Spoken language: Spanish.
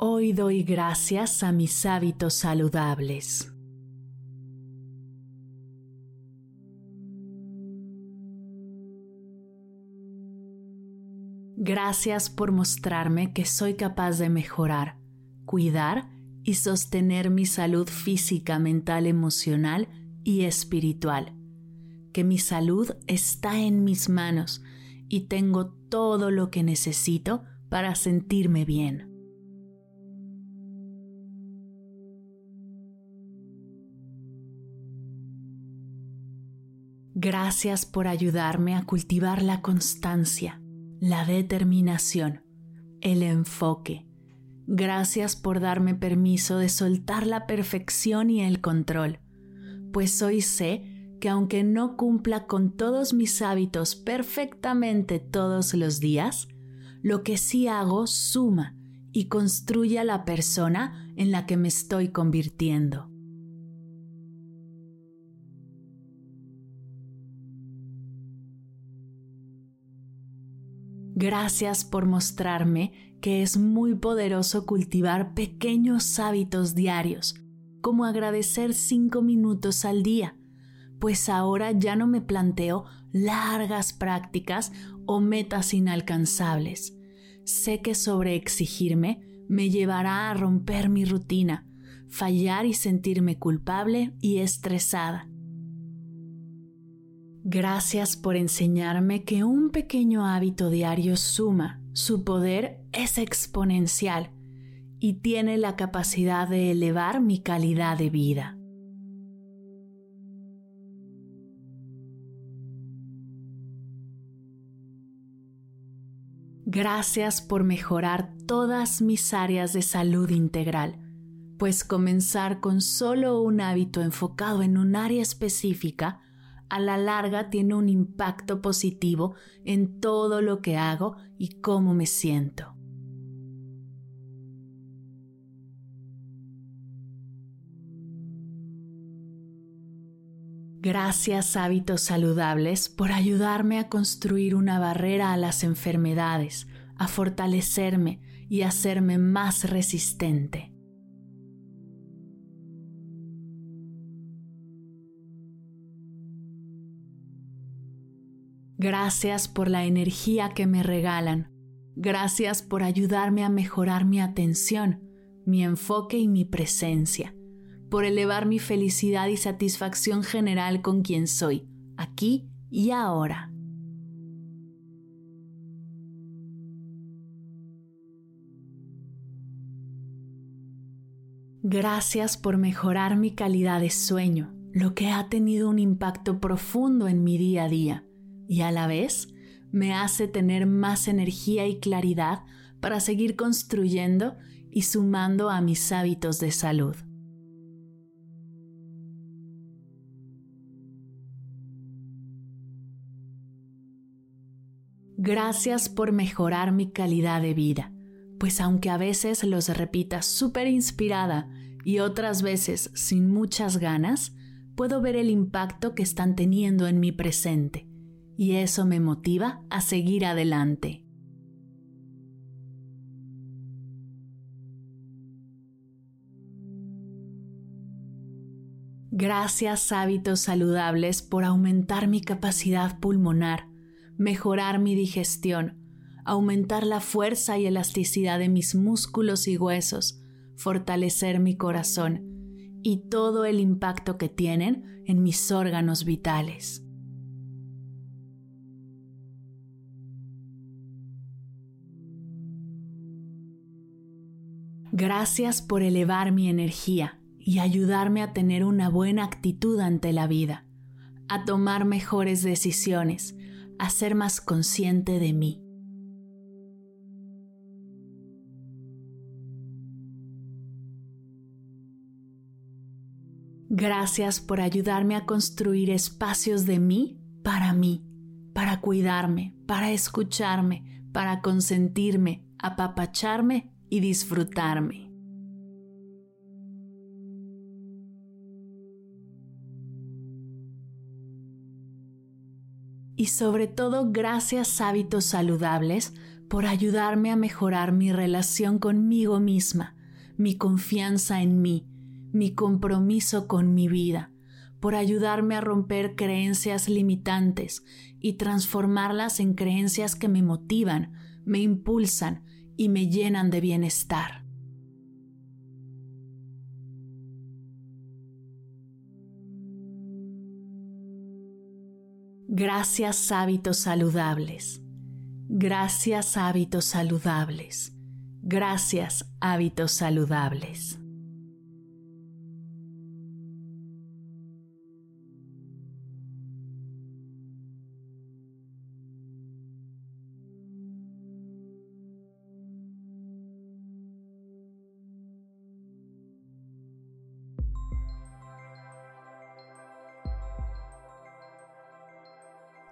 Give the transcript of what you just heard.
Hoy doy gracias a mis hábitos saludables. Gracias por mostrarme que soy capaz de mejorar, cuidar y sostener mi salud física, mental, emocional y espiritual. Que mi salud está en mis manos y tengo todo lo que necesito para sentirme bien. Gracias por ayudarme a cultivar la constancia, la determinación, el enfoque. Gracias por darme permiso de soltar la perfección y el control, pues hoy sé que aunque no cumpla con todos mis hábitos perfectamente todos los días, lo que sí hago suma y construye a la persona en la que me estoy convirtiendo. Gracias por mostrarme que es muy poderoso cultivar pequeños hábitos diarios, como agradecer cinco minutos al día, pues ahora ya no me planteo largas prácticas o metas inalcanzables. Sé que sobreexigirme me llevará a romper mi rutina, fallar y sentirme culpable y estresada. Gracias por enseñarme que un pequeño hábito diario suma, su poder es exponencial y tiene la capacidad de elevar mi calidad de vida. Gracias por mejorar todas mis áreas de salud integral, pues comenzar con solo un hábito enfocado en un área específica a la larga tiene un impacto positivo en todo lo que hago y cómo me siento. Gracias hábitos saludables por ayudarme a construir una barrera a las enfermedades, a fortalecerme y hacerme más resistente. Gracias por la energía que me regalan. Gracias por ayudarme a mejorar mi atención, mi enfoque y mi presencia. Por elevar mi felicidad y satisfacción general con quien soy, aquí y ahora. Gracias por mejorar mi calidad de sueño, lo que ha tenido un impacto profundo en mi día a día y a la vez me hace tener más energía y claridad para seguir construyendo y sumando a mis hábitos de salud. Gracias por mejorar mi calidad de vida, pues aunque a veces los repita súper inspirada y otras veces sin muchas ganas, puedo ver el impacto que están teniendo en mi presente y eso me motiva a seguir adelante. Gracias hábitos saludables por aumentar mi capacidad pulmonar, mejorar mi digestión, aumentar la fuerza y elasticidad de mis músculos y huesos, fortalecer mi corazón y todo el impacto que tienen en mis órganos vitales. Gracias por elevar mi energía y ayudarme a tener una buena actitud ante la vida, a tomar mejores decisiones, a ser más consciente de mí. Gracias por ayudarme a construir espacios de mí para mí, para cuidarme, para escucharme, para consentirme, apapacharme y disfrutarme. Y sobre todo gracias hábitos saludables por ayudarme a mejorar mi relación conmigo misma, mi confianza en mí, mi compromiso con mi vida, por ayudarme a romper creencias limitantes y transformarlas en creencias que me motivan, me impulsan y me llenan de bienestar. Gracias hábitos saludables. Gracias hábitos saludables. Gracias hábitos saludables.